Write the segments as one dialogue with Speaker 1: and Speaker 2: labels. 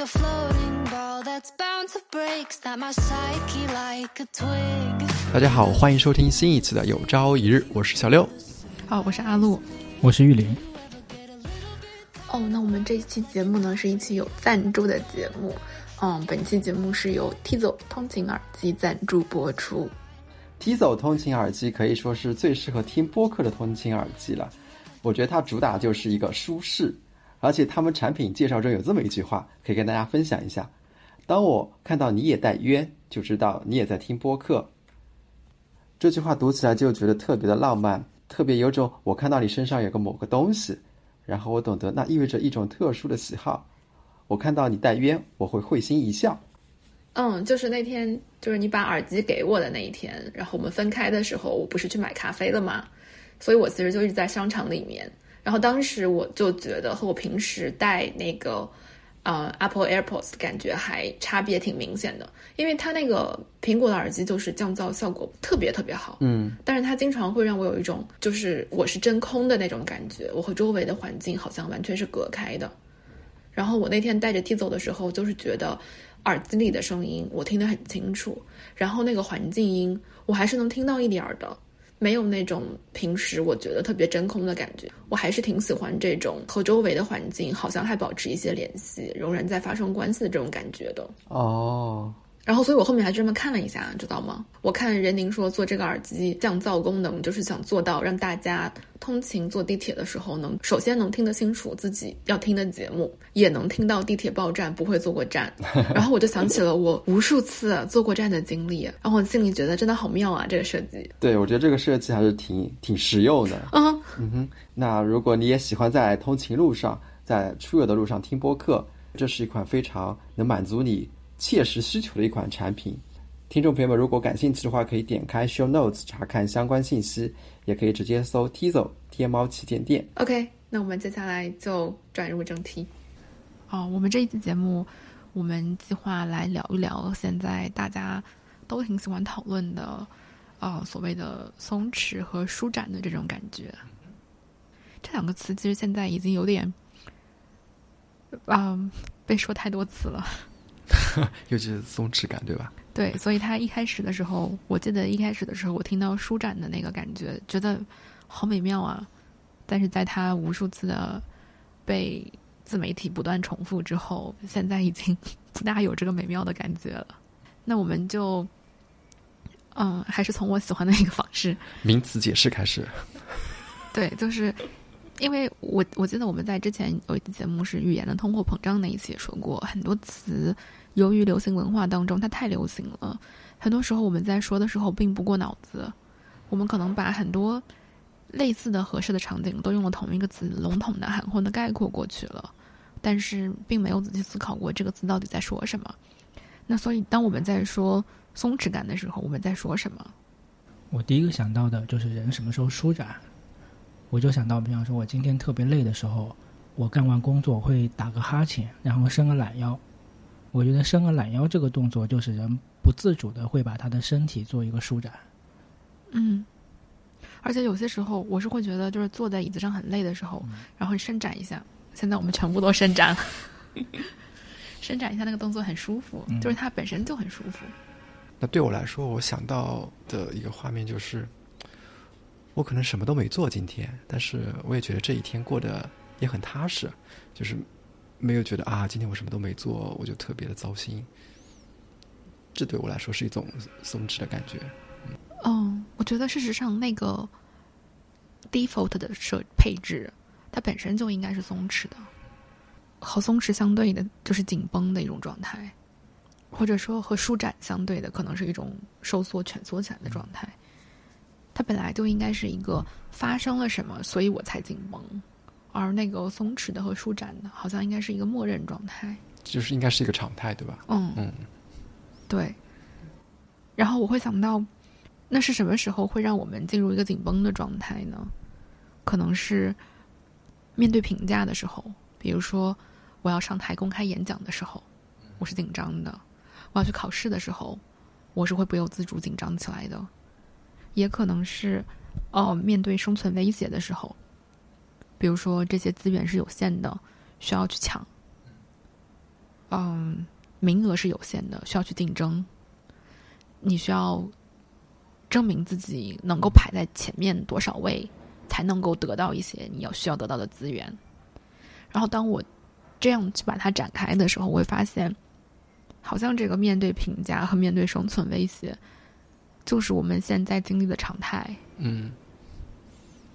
Speaker 1: a floating ball that's bound to break, snap my psyche like a twig.
Speaker 2: 大家好，欢迎收听新一期的《有朝一日》，我是小六。
Speaker 3: 好，我是阿露。
Speaker 4: 我是玉林。
Speaker 3: 哦，那我们这一期节目呢，是一期有赞助的节目。嗯，本期节目是由 Tizo 通勤耳机赞助播出。
Speaker 2: Tizo 通勤耳机可以说是最适合听播客的通勤耳机了。我觉得它主打就是一个舒适，而且他们产品介绍中有这么一句话，可以跟大家分享一下：当我看到你也戴冤，就知道你也在听播客。这句话读起来就觉得特别的浪漫，特别有种我看到你身上有个某个东西，然后我懂得那意味着一种特殊的喜好。我看到你戴冤，我会会心一笑。
Speaker 3: 嗯，就是那天，就是你把耳机给我的那一天，然后我们分开的时候，我不是去买咖啡了吗？所以我其实就一直在商场里面。然后当时我就觉得和我平时戴那个呃 Apple AirPods 感觉还差别挺明显的，因为它那个苹果的耳机就是降噪效果特别特别好，
Speaker 2: 嗯，
Speaker 3: 但是它经常会让我有一种就是我是真空的那种感觉，我和周围的环境好像完全是隔开的。然后我那天带着 T 走的时候，就是觉得耳机里的声音我听得很清楚，然后那个环境音我还是能听到一点儿的，没有那种平时我觉得特别真空的感觉。我还是挺喜欢这种和周围的环境好像还保持一些联系，仍然在发生关系的这种感觉的。
Speaker 2: 哦，
Speaker 3: 然后，所以我后面还专门看了一下，知道吗？我看任宁说做这个耳机降噪功能，就是想做到让大家通勤坐地铁的时候能首先能听得清楚自己要听的节目，也能听到地铁报站不会坐过站。然后我就想起了我无数次坐过站的经历，然后我心里觉得真的好妙啊，这个设计。
Speaker 2: 对，我觉得这个设计还是挺挺实用的。
Speaker 3: 嗯
Speaker 2: 嗯哼，那如果你也喜欢在通勤路上、在出游的路上听播客，这是一款非常能满足你切实需求的一款产品。听众朋友们，如果感兴趣的话，可以点开 Show Notes 查看相关信息，也可以直接搜 Tizo 天猫旗舰店。
Speaker 3: ，OK，那我们接下来就转入正题。哦，我们这一期节目，我们计划来聊一聊现在大家都挺喜欢讨论的，呃，所谓的松弛和舒展的这种感觉。这两个词其实现在已经有点，嗯、被说太多次了。
Speaker 2: 尤其是松弛感，对吧？
Speaker 3: 对，所以他一开始的时候，我记得一开始的时候，我听到舒展的那个感觉，觉得好美妙啊。但是在他无数次的被自媒体不断重复之后，现在已经 不大有这个美妙的感觉了。那我们就，嗯，还是从我喜欢的一个方式，
Speaker 2: 名词解释开始。
Speaker 3: 对，就是因为我我记得我们在之前有一期节目是语言的通货膨胀那一期也说过，很多词由于流行文化当中它太流行了，很多时候我们在说的时候并不过脑子，我们可能把很多类似的合适的场景都用了同一个词，笼统的含混的概括过去了，但是并没有仔细思考过这个词到底在说什么。那所以当我们在说松弛感的时候，我们在说什么？
Speaker 4: 我第一个想到的就是人什么时候舒展，我就想到，比方说我今天特别累的时候，我干完工作会打个哈欠，然后伸个懒腰。我觉得伸个懒腰这个动作，就是人不自主的会把他的身体做一个舒展。
Speaker 3: 嗯，而且有些时候我是会觉得，就是坐在椅子上很累的时候，然后伸展一下。现在我们全部都伸展了，伸展一下那个动作很舒服，
Speaker 4: 嗯
Speaker 3: 就是它本身就很舒服。
Speaker 2: 那对我来说，我想到的一个画面就是，我可能什么都没做今天，但是我也觉得这一天过得也很踏实，就是没有觉得啊，今天我什么都没做，我就特别的糟心。这对我来说是一种松弛的感觉。
Speaker 3: 嗯，我觉得事实上那个 default 的设配置，它本身就应该是松弛的，和松弛相对的就是紧绷的一种状态，或者说和舒展相对的可能是一种收缩蜷缩起来的状态。它本来就应该是一个发生了什么，所以我才紧绷，而那个松弛的和舒展的，好像应该是一个默认状态。
Speaker 2: 就是应该是一个常态，对吧？
Speaker 3: 嗯
Speaker 2: 嗯，
Speaker 3: 对。然后我会想到，那是什么时候会让我们进入一个紧绷的状态呢？可能是面对评价的时候，比如说我要上台公开演讲的时候，我是紧张的；我要去考试的时候，我是会不由自主紧张起来的。也可能是，哦，面对生存威胁的时候，比如说这些资源是有限的，需要去抢。嗯，名额是有限的，需要去竞争。你需要证明自己能够排在前面多少位，才能够得到一些你要需要得到的资源。然后，当我这样去把它展开的时候，我会发现，好像这个面对评价和面对生存威胁，就是我们现在经历的常态。
Speaker 2: 嗯，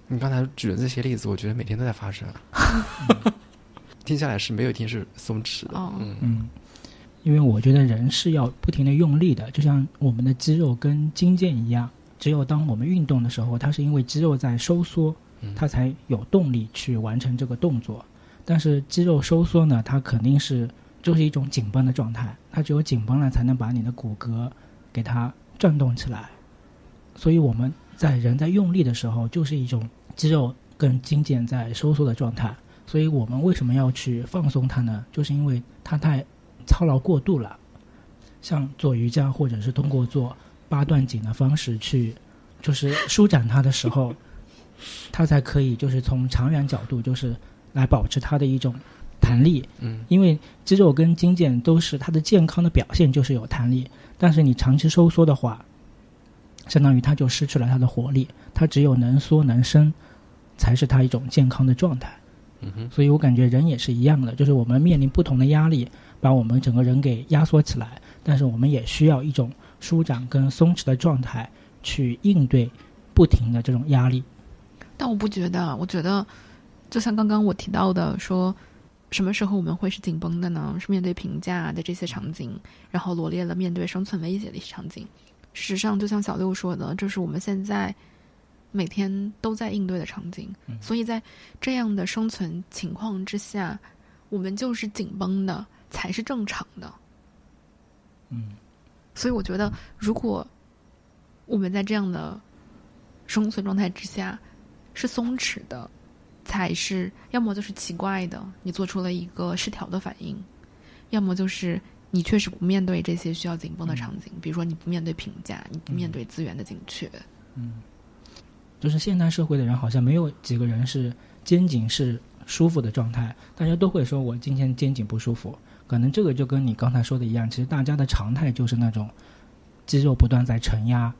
Speaker 2: 你刚才举的这些例子，我觉得每天都在发生。听下来是没有一天是松弛的。嗯
Speaker 4: 嗯，因为我觉得人是要不停的用力的，就像我们的肌肉跟筋腱一样，只有当我们运动的时候，它是因为肌肉在收缩，它才有动力去完成这个动作。但是肌肉收缩呢，它肯定是就是一种紧绷的状态，它只有紧绷了，才能把你的骨骼给它转动起来。所以我们在人在用力的时候，就是一种肌肉跟筋腱在收缩的状态。所以我们为什么要去放松它呢？就是因为它太操劳过度了。像做瑜伽，或者是通过做八段锦的方式去，就是舒展它的时候，它才可以就是从长远角度就是。来保持它的一种弹力，
Speaker 2: 嗯，
Speaker 4: 因为肌肉跟筋腱都是它的健康的表现，就是有弹力。但是你长期收缩的话，相当于它就失去了它的活力。它只有能缩能伸，才是它一种健康的状态。
Speaker 2: 嗯哼，
Speaker 4: 所以我感觉人也是一样的，就是我们面临不同的压力，把我们整个人给压缩起来。但是我们也需要一种舒展跟松弛的状态去应对不停的这种压力。
Speaker 3: 但我不觉得，我觉得。就像刚刚我提到的，说什么时候我们会是紧绷的呢？是面对评价的这些场景，然后罗列了面对生存威胁的一些场景。事实上，就像小六说的，这是我们现在每天都在应对的场景。所以在这样的生存情况之下，我们就是紧绷的才是正常的。
Speaker 4: 嗯，
Speaker 3: 所以我觉得，如果我们在这样的生存状态之下是松弛的。才是，要么就是奇怪的，你做出了一个失调的反应；要么就是你确实不面对这些需要紧绷的场景，比如说你不面对评价，你不面对资源的紧缺。
Speaker 4: 嗯，就是现代社会的人好像没有几个人是肩颈是舒服的状态，大家都会说我今天肩颈不舒服，可能这个就跟你刚才说的一样，其实大家的常态就是那种肌肉不断在承压、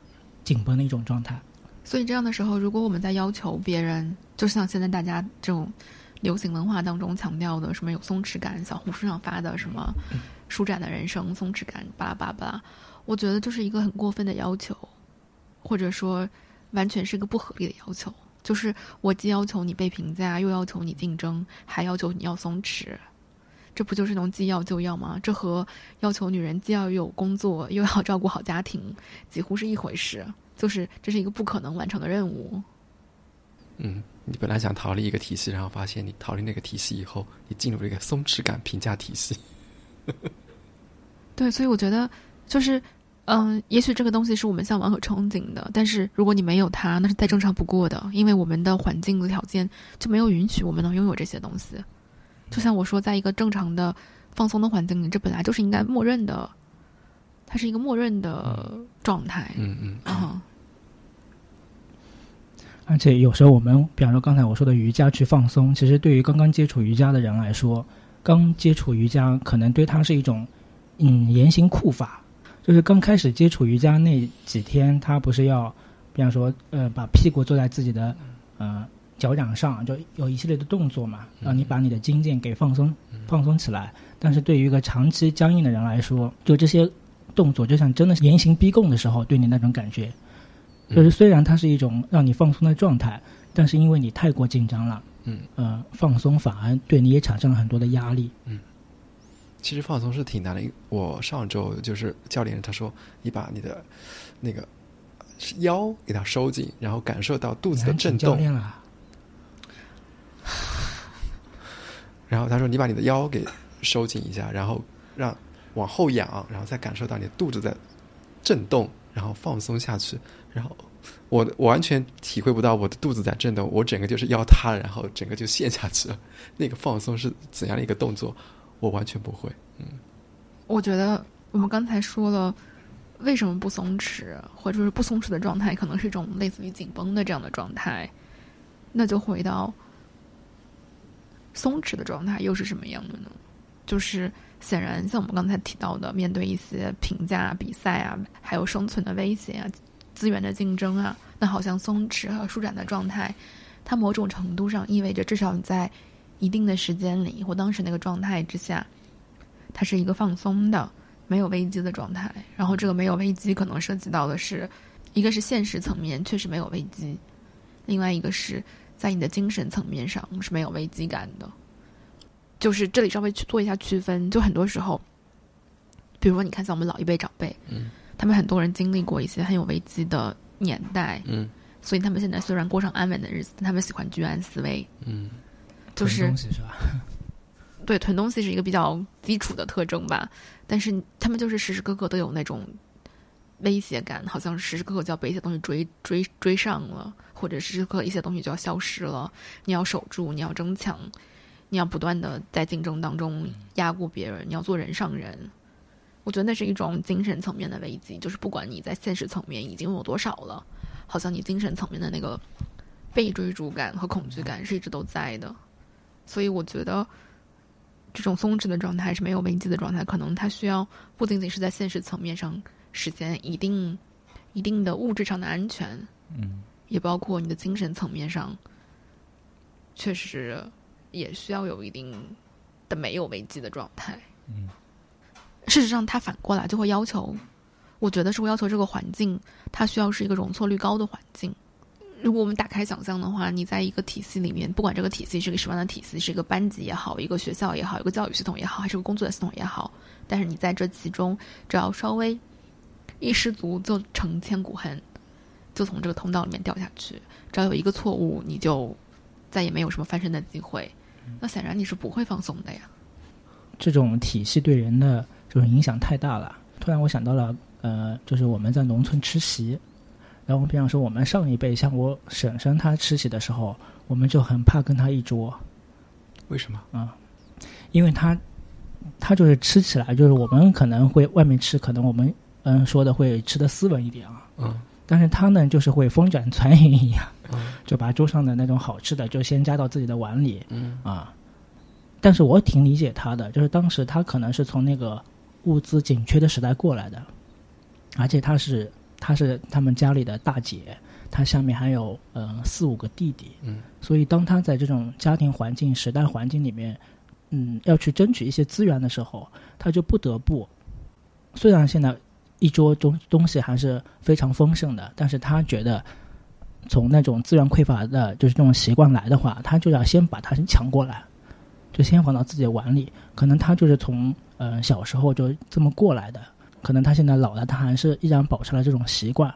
Speaker 4: 紧绷的一种状态。
Speaker 3: 所以这样的时候，如果我们在要求别人，就像现在大家这种流行文化当中强调的什么有松弛感，小红书上发的什么舒展的人生、松弛感，巴拉巴拉巴拉，我觉得就是一个很过分的要求，或者说完全是一个不合理的要求。就是我既要求你被评价，又要求你竞争，还要求你要松弛，这不就是能既要就要吗？这和要求女人既要有工作，又要照顾好家庭，几乎是一回事。就是这是一个不可能完成的任务。
Speaker 2: 嗯，你本来想逃离一个体系，然后发现你逃离那个体系以后，你进入了一个松弛感评价体系。
Speaker 3: 对，所以我觉得，就是，嗯，也许这个东西是我们向往和憧憬的，但是如果你没有它，那是再正常不过的，因为我们的环境的条件就没有允许我们能拥有这些东西。就像我说，在一个正常的放松的环境里，这本来就是应该默认的。它是一个默认的状态，
Speaker 2: 嗯嗯啊。
Speaker 4: 而且有时候我们，比方说刚才我说的瑜伽去放松，其实对于刚刚接触瑜伽的人来说，刚接触瑜伽可能对他是一种嗯严刑酷法，就是刚开始接触瑜伽那几天，他不是要，比方说呃把屁股坐在自己的呃脚掌上，就有一系列的动作嘛，让你把你的筋腱给放松放松起来。但是对于一个长期僵硬的人来说，就这些。动作就像真的是严刑逼供的时候，对你那种感觉，就是虽然它是一种让你放松的状态，但是因为你太过紧张了，
Speaker 2: 嗯，
Speaker 4: 呃，放松反而对你也产生了很多的压力。
Speaker 2: 嗯，其实放松是挺难的。我上周就是教练他说，你把你的那个腰给它收紧，然后感受到肚子的震动。
Speaker 4: 教练了。
Speaker 2: 然后他说，你把你的腰给收紧一下，然后让。往后仰，然后再感受到你的肚子在震动，然后放松下去。然后我完全体会不到我的肚子在震动，我整个就是腰塌了，然后整个就陷下去了。那个放松是怎样的一个动作？我完全不会。嗯，
Speaker 3: 我觉得我们刚才说了，为什么不松弛，或者是不松弛的状态，可能是一种类似于紧绷的这样的状态。那就回到松弛的状态又是什么样的呢？就是显然，像我们刚才提到的，面对一些评价、比赛啊，还有生存的威胁啊、资源的竞争啊，那好像松弛和舒展的状态，它某种程度上意味着，至少你在一定的时间里或当时那个状态之下，它是一个放松的、没有危机的状态。然后，这个没有危机可能涉及到的是，一个是现实层面确实没有危机，另外一个是在你的精神层面上是没有危机感的。就是这里稍微去做一下区分，就很多时候，比如说你看像我们老一辈长辈，
Speaker 2: 嗯，
Speaker 3: 他们很多人经历过一些很有危机的年代，
Speaker 2: 嗯，
Speaker 3: 所以他们现在虽然过上安稳的日子，但他们喜欢居安思危，
Speaker 2: 嗯，
Speaker 3: 就是
Speaker 4: 囤东西是吧？
Speaker 3: 对囤东西是一个比较基础的特征吧，但是他们就是时时刻刻都有那种威胁感，好像时时刻刻就要被一些东西追追追上了，或者时时刻刻一些东西就要消失了，你要守住，你要争抢。你要不断的在竞争当中压过别人，你要做人上人。我觉得那是一种精神层面的危机，就是不管你在现实层面已经有多少了，好像你精神层面的那个被追逐感和恐惧感是一直都在的。所以我觉得这种松弛的状态是没有危机的状态，可能它需要不仅仅是在现实层面上实现一定一定的物质上的安全，
Speaker 4: 嗯，
Speaker 3: 也包括你的精神层面上确实。也需要有一定的没有危机的状态。
Speaker 4: 嗯，
Speaker 3: 事实上，他反过来就会要求，我觉得是会要求这个环境，它需要是一个容错率高的环境。如果我们打开想象的话，你在一个体系里面，不管这个体系是个什么样的体系，是一个班级也好，一个学校也好，一个教育系统也好，还是个工作的系统也好，但是你在这其中，只要稍微一失足，就成千古恨，就从这个通道里面掉下去。只要有一个错误，你就再也没有什么翻身的机会。那显然你是不会放松的呀。
Speaker 4: 这种体系对人的这种影响太大了。突然我想到了，呃，就是我们在农村吃席，然后比方说我们上一辈，像我婶婶她吃席的时候，我们就很怕跟她一桌。
Speaker 2: 为什么？
Speaker 4: 啊，因为她，她就是吃起来，就是我们可能会外面吃，可能我们嗯说的会吃的斯文一点啊。
Speaker 2: 嗯。
Speaker 4: 但是他呢，就是会风卷残云一样。
Speaker 2: 嗯，
Speaker 4: 就把桌上的那种好吃的就先加到自己的碗里，
Speaker 2: 嗯。
Speaker 4: 啊，但是我挺理解他的，就是当时他可能是从那个物资紧缺的时代过来的，而且他是他是他们家里的大姐，他下面还有呃四五个弟弟，
Speaker 2: 嗯，
Speaker 4: 所以当他在这种家庭环境、时代环境里面，嗯，要去争取一些资源的时候，他就不得不，虽然现在一桌东东西还是非常丰盛的，但是他觉得。从那种资源匮乏的，就是这种习惯来的话，他就要先把它先抢过来，就先放到自己的碗里。可能他就是从呃小时候就这么过来的，可能他现在老了，他还是依然保持了这种习惯。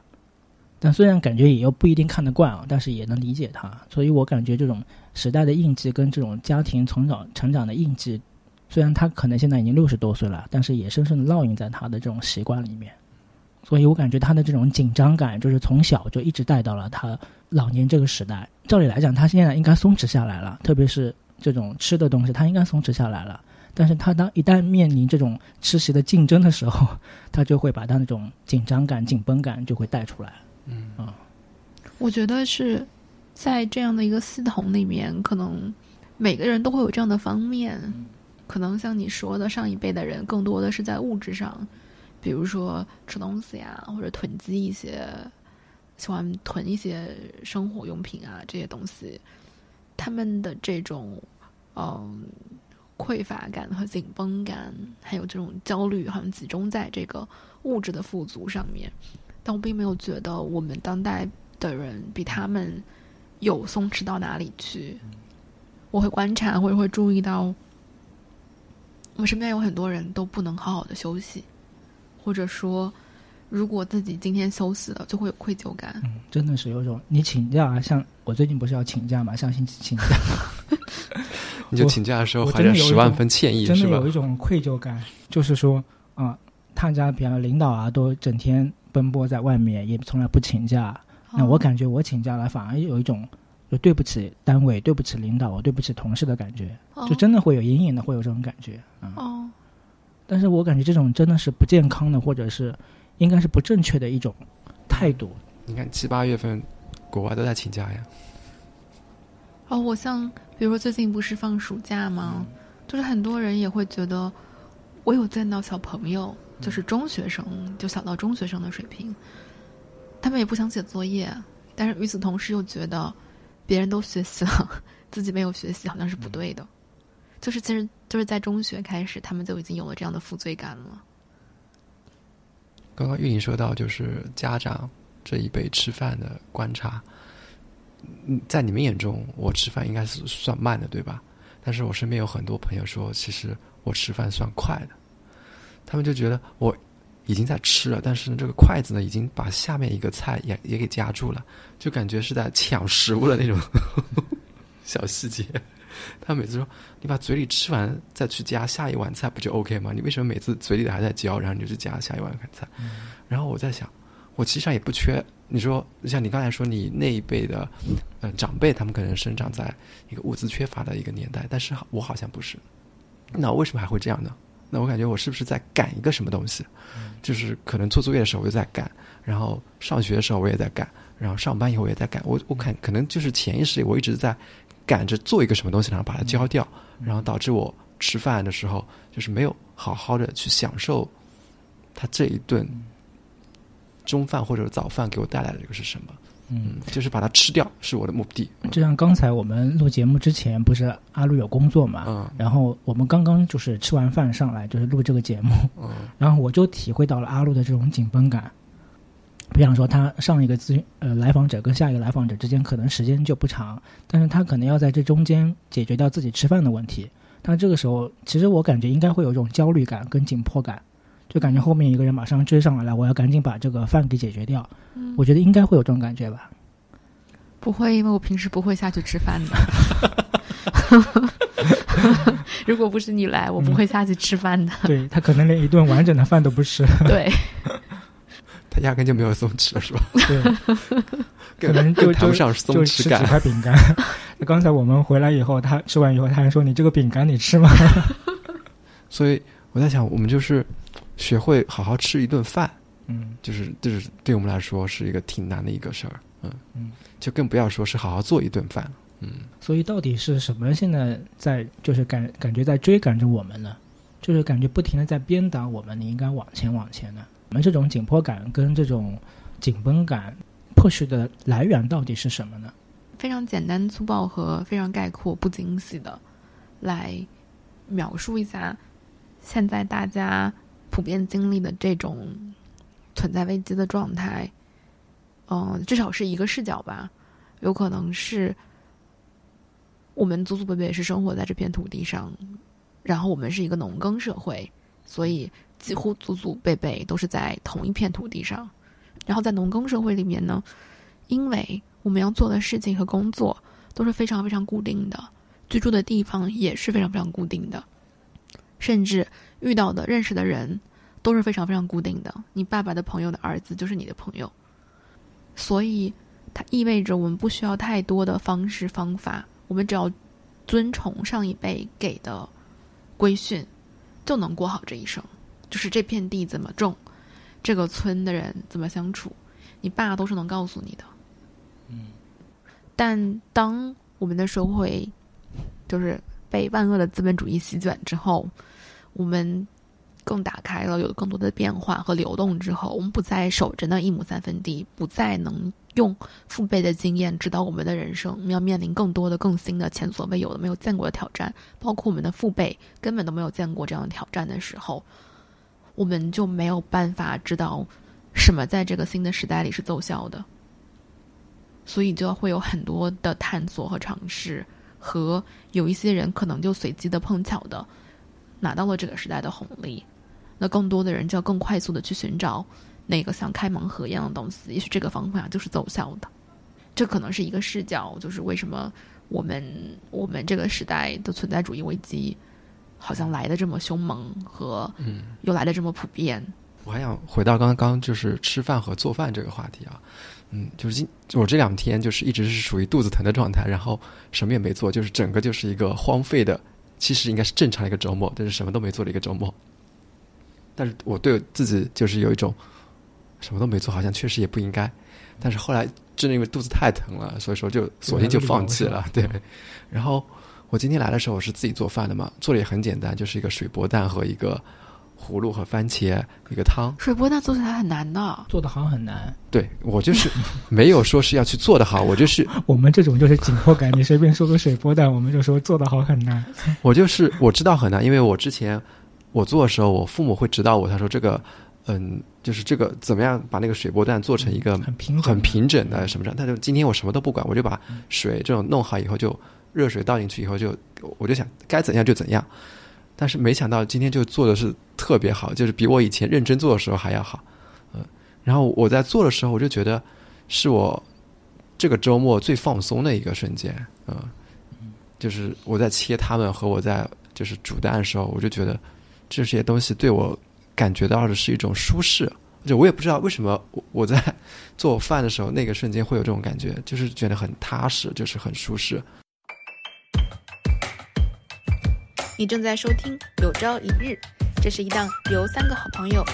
Speaker 4: 但虽然感觉也又不一定看得惯啊，但是也能理解他。所以我感觉这种时代的印记跟这种家庭从小成长的印记，虽然他可能现在已经六十多岁了，但是也深深的烙印在他的这种习惯里面。所以我感觉他的这种紧张感，就是从小就一直带到了他老年这个时代。照理来讲，他现在应该松弛下来了，特别是这种吃的东西，他应该松弛下来了。但是他当一旦面临这种吃席的竞争的时候，他就会把他那种紧张感、紧绷感就会带出来。
Speaker 2: 嗯
Speaker 4: 啊，
Speaker 3: 我觉得是在这样的一个系统里面，可能每个人都会有这样的方面。可能像你说的，上一辈的人更多的是在物质上。比如说吃东西啊，或者囤积一些，喜欢囤一些生活用品啊这些东西，他们的这种嗯匮乏感和紧绷感，还有这种焦虑，好像集中在这个物质的富足上面。但我并没有觉得我们当代的人比他们有松弛到哪里去。我会观察，或者会注意到，我身边有很多人都不能好好的休息。或者说，如果自己今天休息了，就会有愧疚感。
Speaker 4: 嗯，真的是有种你请假，像我最近不是要请假嘛，上星期请假，
Speaker 2: 你就请假的时候怀着十万分歉意，
Speaker 4: 真的有一种愧疚感，就是说啊，他家比方领导啊，都整天奔波在外面，也从来不请假。那我感觉我请假了，反而有一种就对不起单位、对不起领导、我对不起同事的感觉，就真的会有隐隐的会有这种感觉啊。
Speaker 3: 哦。
Speaker 4: 但是我感觉这种真的是不健康的，或者是应该是不正确的一种态度。
Speaker 2: 你看七八月份，国外都在请假呀。
Speaker 3: 哦，我像比如说最近不是放暑假吗？就是很多人也会觉得，我有见到小朋友，就是中学生，就小到中学生的水平，他们也不想写作业，但是与此同时又觉得别人都学习了，自己没有学习，好像是不对的。就是其实就是在中学开始，他们就已经有了这样的负罪感了。
Speaker 2: 刚刚玉莹说到，就是家长这一辈吃饭的观察，嗯，在你们眼中，我吃饭应该是算慢的，对吧？但是我身边有很多朋友说，其实我吃饭算快的。他们就觉得我已经在吃了，但是呢，这个筷子呢，已经把下面一个菜也也给夹住了，就感觉是在抢食物的那种 小细节。他每次说：“你把嘴里吃完再去夹下一碗菜，不就 OK 吗？你为什么每次嘴里还在嚼，然后你就去夹下一碗菜？”然后我在想，我其实上也不缺。你说像你刚才说，你那一辈的呃长辈，他们可能生长在一个物资缺乏的一个年代，但是我好像不是。那为什么还会这样呢？那我感觉我是不是在赶一个什么东西？就是可能做作业的时候我就在赶，然后上学的时候我也在赶，然后上班以后我也在赶。我我看可能就是潜意识里我一直在。赶着做一个什么东西，然后把它交掉，然后导致我吃饭的时候就是没有好好的去享受他这一顿中饭或者早饭给我带来的这个是什么？嗯，就是把它吃掉是我的目的。
Speaker 4: 就像刚才我们录节目之前，不是阿路有工作嘛？嗯，然后我们刚刚就是吃完饭上来就是录这个节目，嗯，然后我就体会到了阿路的这种紧绷感。比方说，他上一个咨询呃来访者跟下一个来访者之间可能时间就不长，但是他可能要在这中间解决掉自己吃饭的问题。但这个时候，其实我感觉应该会有一种焦虑感跟紧迫感，就感觉后面一个人马上追上来了，我要赶紧把这个饭给解决掉。嗯，我觉得应该会有这种感觉吧。
Speaker 3: 不会，因为我平时不会下去吃饭的。如果不是你来，我不会下去吃饭的。
Speaker 4: 对他可能连一顿完整的饭都不吃。
Speaker 3: 对。
Speaker 2: 他压根就没有松弛了，是吧？
Speaker 4: 对，可能就
Speaker 2: 谈不上松弛感。
Speaker 4: 几块饼干。那刚才我们回来以后，他吃完以后，他还说：“你这个饼干你吃吗？”
Speaker 2: 所以我在想，我们就是学会好好吃一顿饭，嗯，就是就是对我们来说是一个挺难的一个事儿，嗯嗯，就更不要说是好好做一顿饭，嗯。
Speaker 4: 所以到底是什么现在在就是感感觉在追赶着我们呢？就是感觉不停的在鞭打我们，你应该往前往前呢？我们这种紧迫感跟这种紧绷感迫使的来源到底是什么呢？
Speaker 3: 非常简单粗暴和非常概括不惊喜的来描述一下现在大家普遍经历的这种存在危机的状态。嗯，至少是一个视角吧。有可能是我们祖祖辈辈是生活在这片土地上，然后我们是一个农耕社会，所以。几乎祖祖辈辈都是在同一片土地上，然后在农耕社会里面呢，因为我们要做的事情和工作都是非常非常固定的，居住的地方也是非常非常固定的，甚至遇到的认识的人都是非常非常固定的。你爸爸的朋友的儿子就是你的朋友，所以它意味着我们不需要太多的方式方法，我们只要遵从上一辈给的规训，就能过好这一生。就是这片地怎么种，这个村的人怎么相处，你爸都是能告诉你的。嗯，但当我们的社会就是被万恶的资本主义席卷之后，我们更打开了，有了更多的变化和流动之后，我们不再守着那一亩三分地，不再能用父辈的经验指导我们的人生，我们要面临更多的、更新的、前所未有的、没有见过的挑战，包括我们的父辈根本都没有见过这样的挑战的时候。我们就没有办法知道什么在这个新的时代里是奏效的，所以就会有很多的探索和尝试，和有一些人可能就随机的碰巧的拿到了这个时代的红利，那更多的人就要更快速的去寻找那个像开盲盒一样的东西，也许这个方法就是奏效的，这可能是一个视角，就是为什么我们我们这个时代的存在主义危机。好像来的这么凶猛和嗯，又来的这么普遍。
Speaker 2: 我还想回到刚刚就是吃饭和做饭这个话题啊，嗯，就是今我这两天就是一直是属于肚子疼的状态，然后什么也没做，就是整个就是一个荒废的，其实应该是正常的一个周末，但是什么都没做的一个周末。但是我对自己就是有一种什么都没做，好像确实也不应该。但是后来真的因为肚子太疼了，所以说就索性就放弃了。对，然后我今天来的时候我是自己做饭的嘛，做的也很简单，就是一个水波蛋和一个葫芦和番茄一个汤。
Speaker 3: 水波蛋做起来很难的，
Speaker 4: 做的好很难。
Speaker 2: 对我就是没有说是要去做的好，我就是
Speaker 4: 我们这种就是紧迫感，你随便说个水波蛋，我们就说做的好很难。
Speaker 2: 我就是我知道很难，因为我之前我做的时候，我父母会指导我，他说这个。嗯，就是这个怎么样把那个水波蛋做成一个
Speaker 4: 很平
Speaker 2: 很平整的什么样？他就今天我什么都不管，我就把水这种弄好以后，就热水倒进去以后，就我就想该怎样就怎样。但是没想到今天就做的是特别好，就是比我以前认真做的时候还要好。嗯，然后我在做的时候，我就觉得是我这个周末最放松的一个瞬间。嗯，就是我在切它们和我在就是煮蛋的时候，我就觉得这些东西对我。感觉到的是一种舒适，就我也不知道为什么我我在做饭的时候那个瞬间会有这种感觉，就是觉得很踏实，就是很舒适。
Speaker 3: 你正在收听《有朝一日》，这是一档由三个好朋友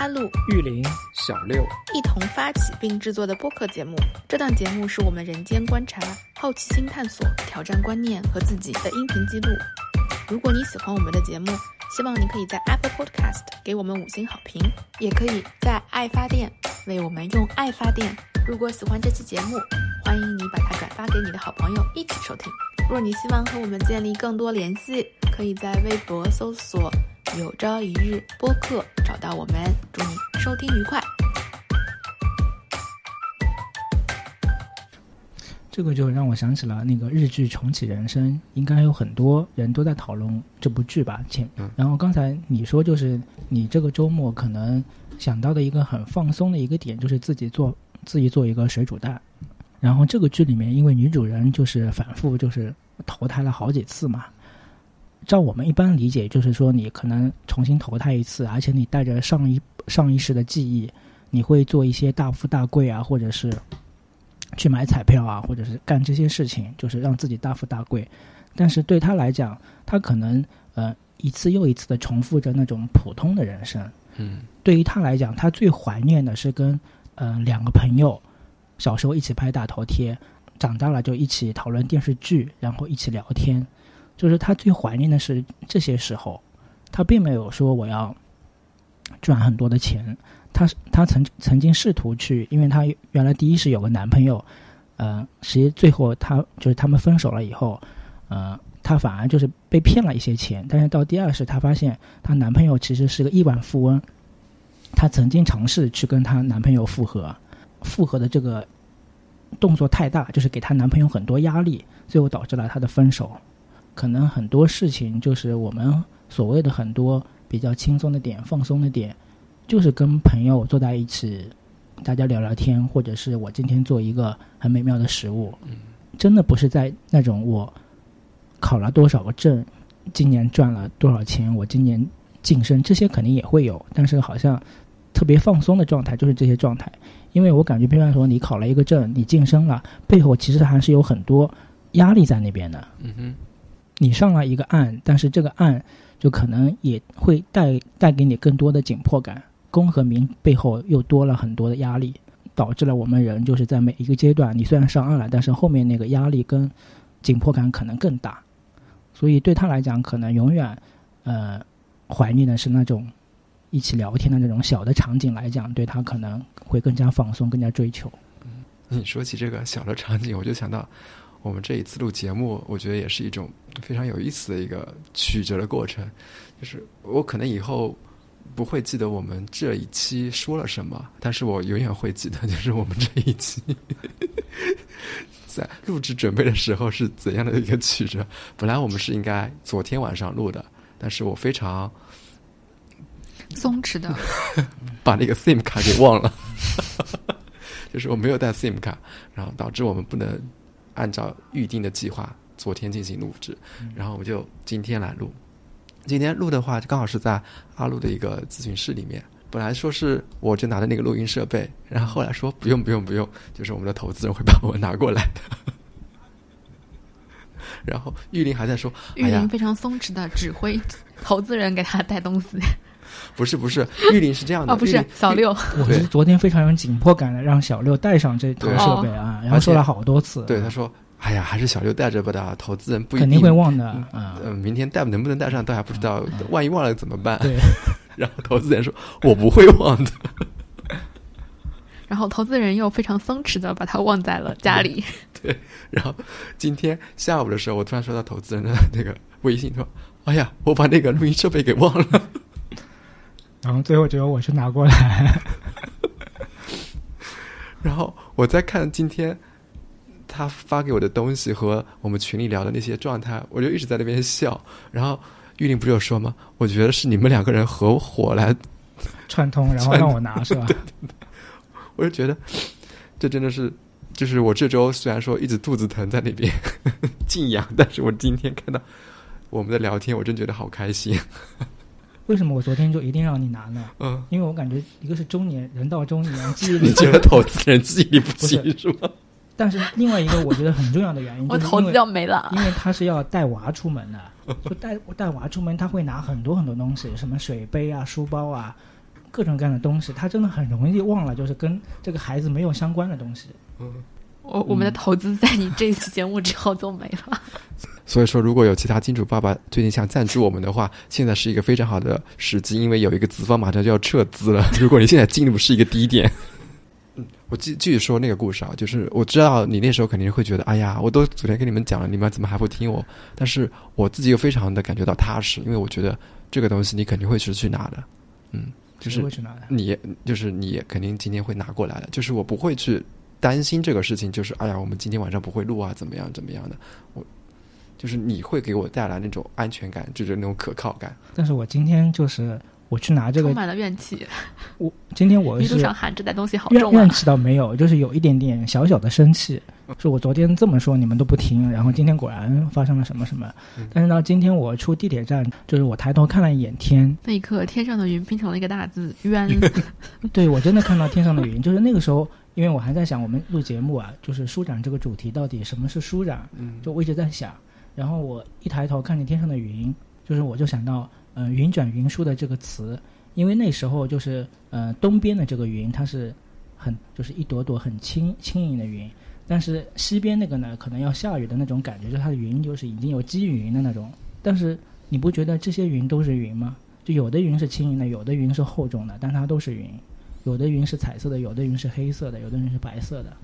Speaker 3: 阿路、
Speaker 4: 玉林、
Speaker 2: 小六
Speaker 3: 一同发起并制作的播客节目。这档节目是我们人间观察、好奇心探索、挑战观念和自己的音频记录。如果你喜欢我们的节目，希望你可以在 Apple Podcast 给我们五星好评，也可以在爱发电为我们用爱发电。如果喜欢这期节目，欢迎你把它转发给你的好朋友一起收听。若你希望和我们建立更多联系，可以在微博搜索“有朝一日播客”找到我们。祝你收听愉快。
Speaker 4: 这个就让我想起了那个日剧《重启人生》，应该有很多人都在讨论这部剧吧？前，然后刚才你说就是你这个周末可能想到的一个很放松的一个点，就是自己做自己做一个水煮蛋。然后这个剧里面，因为女主人就是反复就是投胎了好几次嘛，照我们一般理解，就是说你可能重新投胎一次，而且你带着上一上一世的记忆，你会做一些大富大贵啊，或者是。去买彩票啊，或者是干这些事情，就是让自己大富大贵。但是对他来讲，他可能呃一次又一次的重复着那种普通的人生。
Speaker 2: 嗯，
Speaker 4: 对于他来讲，他最怀念的是跟呃两个朋友小时候一起拍大头贴，长大了就一起讨论电视剧，然后一起聊天。就是他最怀念的是这些时候，他并没有说我要赚很多的钱。她她曾曾经试图去，因为她原来第一是有个男朋友，呃，实最后她就是他们分手了以后，呃，她反而就是被骗了一些钱。但是到第二是她发现她男朋友其实是个亿万富翁，她曾经尝试去跟她男朋友复合，复合的这个动作太大，就是给她男朋友很多压力，最后导致了她的分手。可能很多事情就是我们所谓的很多比较轻松的点、放松的点。就是跟朋友坐在一起，大家聊聊天，或者是我今天做一个很美妙的食物，真的不是在那种我考了多少个证，今年赚了多少钱，我今年晋升，这些肯定也会有，但是好像特别放松的状态就是这些状态，因为我感觉，比方说你考了一个证，你晋升了，背后其实还是有很多压力在那边的。
Speaker 2: 嗯哼，
Speaker 4: 你上了一个岸，但是这个岸就可能也会带带给你更多的紧迫感。功和名背后又多了很多的压力，导致了我们人就是在每一个阶段，你虽然上岸了，但是后面那个压力跟紧迫感可能更大。所以对他来讲，可能永远呃怀念的是那种一起聊天的那种小的场景来讲，对他可能会更加放松，更加追求。
Speaker 2: 嗯，你说起这个小的场景，我就想到我们这一次录节目，我觉得也是一种非常有意思的一个曲折的过程。就是我可能以后。不会记得我们这一期说了什么，但是我永远会记得，就是我们这一期 在录制准备的时候是怎样的一个曲折。本来我们是应该昨天晚上录的，但是我非常
Speaker 3: 松弛的
Speaker 2: 把那个 SIM 卡给忘了，就是我没有带 SIM 卡，然后导致我们不能按照预定的计划昨天进行录制，然后我就今天来录。今天录的话，就刚好是在阿路的一个咨询室里面。本来说是我就拿着那个录音设备，然后后来说不用不用不用，就是我们的投资人会把我拿过来的。然后玉林还在说，
Speaker 3: 玉林非常松弛的指挥投资人给他带东西。
Speaker 2: 不是不是，玉林是这样的，
Speaker 3: 哦，不是小六，
Speaker 4: 我是昨天非常有紧迫感的让小六带上这套设备啊，然后说了好多次，
Speaker 2: 对他说：“哎呀，还是小六带着吧的，投资人不一
Speaker 4: 肯定会忘的嗯。
Speaker 2: 呃，明天带能不能带上都还不知道，万一忘了怎么办？
Speaker 4: 对，
Speaker 2: 然后投资人说：“我不会忘的。
Speaker 3: 然后投资人又非常松弛的把它忘在了家里。”
Speaker 2: 对然后今天下午的时候，我突然收到投资人的那个微信说：“哎呀，我把那个录音设备给忘了。
Speaker 4: 然后最后只有我去拿过来，”
Speaker 2: 然后我在看今天他发给我的东西和我们群里聊的那些状态，我就一直在那边笑。然后玉林不是有说吗？我觉得是你们两个人合伙来
Speaker 4: 串通，然后让我拿是吧？
Speaker 2: 我就觉得这真的是，就是我这周虽然说一直肚子疼在那边 静养，但是我今天看到我们的聊天，我真觉得好开心。
Speaker 4: 为什么我昨天就一定让你拿呢？
Speaker 2: 嗯，
Speaker 4: 因为我感觉一个是中年人到中年 记忆力，
Speaker 2: 你觉得投资人记忆力不行
Speaker 4: 不
Speaker 2: 是吗？
Speaker 4: 但是另外一个我觉得很重要的原因，
Speaker 3: 我投资要没了
Speaker 4: 因。为他是要带娃出门的，就带带娃出门，他会拿很多很多东西，什么水杯啊、书包啊，各种各样的东西，他真的很容易忘了，就是跟这个孩子没有相关的东西。
Speaker 3: 嗯我我们的投资在你这期节目之后都没了。
Speaker 2: 所以说，如果有其他金主爸爸最近想赞助我们的话，现在是一个非常好的时机，因为有一个资方马上就要撤资了。如果你现在进入是一个低点，嗯，我继继续说那个故事啊，就是我知道你那时候肯定会觉得，哎呀，我都昨天跟你们讲了，你们怎么还不听我？但是我自己又非常的感觉到踏实，因为我觉得这个东西你肯定会是去拿的，嗯，就是
Speaker 4: 会去拿的？
Speaker 2: 你就是你肯定今天会拿过来的，就是我不会去担心这个事情，就是哎呀，我们今天晚上不会录啊，怎么样怎么样的，我就是你会给我带来那种安全感，就是那种可靠感。
Speaker 4: 但是我今天就是我去拿这个，
Speaker 3: 充满了怨气，
Speaker 4: 我今天我
Speaker 3: 一路
Speaker 4: 是
Speaker 3: 上喊这袋东西好
Speaker 4: 怨
Speaker 3: 重啊
Speaker 4: 怨！气倒没有，就是有一点点小小的生气，是我昨天这么说你们都不听，然后今天果然发生了什么什么。但是到，今天我出地铁站，就是我抬头看了一眼天，
Speaker 3: 那一刻，天上的云拼成了一个大字“冤
Speaker 4: 对我真的看到天上的云，就是那个时候，因为我还在想我们录节目啊，就是舒展这个主题到底什么是舒展，
Speaker 2: 嗯
Speaker 4: 就我一直在想，然后我一抬头看见天上的云，就是我就想到，嗯、云卷云舒的这个词，因为那时候就是呃东边的这个云它是很就是一朵朵很轻轻盈的云，但是西边那个呢可能要下雨的那种感觉，就它的云就是已经有积云的那种，但是你不觉得这些云都是云吗？就有的云是轻盈的，有的云是厚重的，但它都是云。有的云是彩色的，有的云是黑色的，有的云是白色的。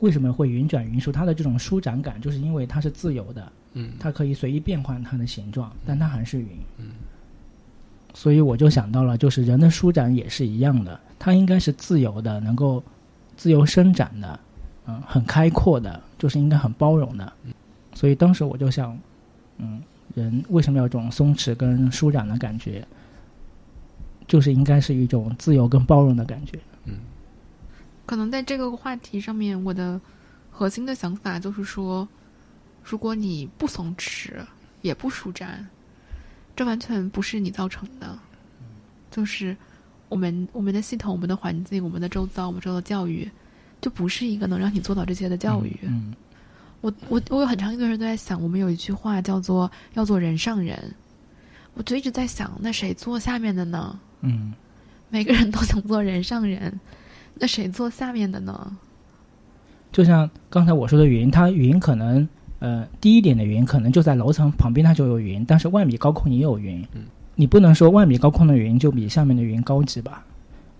Speaker 4: 为什么会云转云舒？它的这种舒展感，就是因为它是自由的，
Speaker 2: 嗯
Speaker 4: 它可以随意变换它的形状，但它还是云。所以我就想到了，就是人的舒展也是一样的，它应该是自由的，能够自由伸展的，嗯，很开阔的，就是应该很包容的。所以当时我就想，嗯，人为什么要这种松弛跟舒展的感觉？就是应该是一种自由跟包容的感觉。
Speaker 3: 可能在这个话题上面，我的核心的想法就是说，如果你不松弛，也不舒展，这完全不是你造成的，就是我们我们的系统、我们的环境、我们的周遭、我们受到教育，就不是一个能让你做到这些的教育。
Speaker 4: 嗯，
Speaker 3: 我我我有很长一段时间都在想，我们有一句话叫做“要做人上人”，我就一直在想，那谁做下面的呢？
Speaker 4: 嗯，
Speaker 3: 每个人都想做人上人，那谁做下面的呢？
Speaker 4: 就像刚才我说的云，它云可能呃低一点的云可能就在楼层旁边它就有云，但是万米高空也有云。
Speaker 2: 嗯，
Speaker 4: 你不能说万米高空的云就比下面的云高级吧，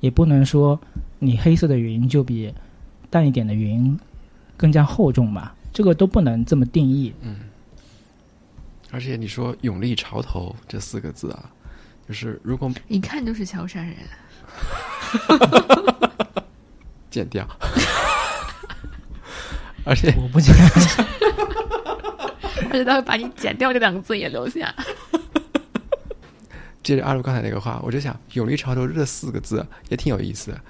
Speaker 4: 也不能说你黑色的云就比淡一点的云更加厚重吧，这个都不能这么定义。
Speaker 2: 嗯而且你说“永立潮头”这四个字啊，就是如果
Speaker 3: 一看就是萧山人。
Speaker 2: 剪掉，而且
Speaker 4: 我不剪，
Speaker 3: 而且他会把你剪掉这两个字也留下。
Speaker 2: 接着阿鲁刚才那个话，我就想“永立潮头”这四个字也挺有意思的。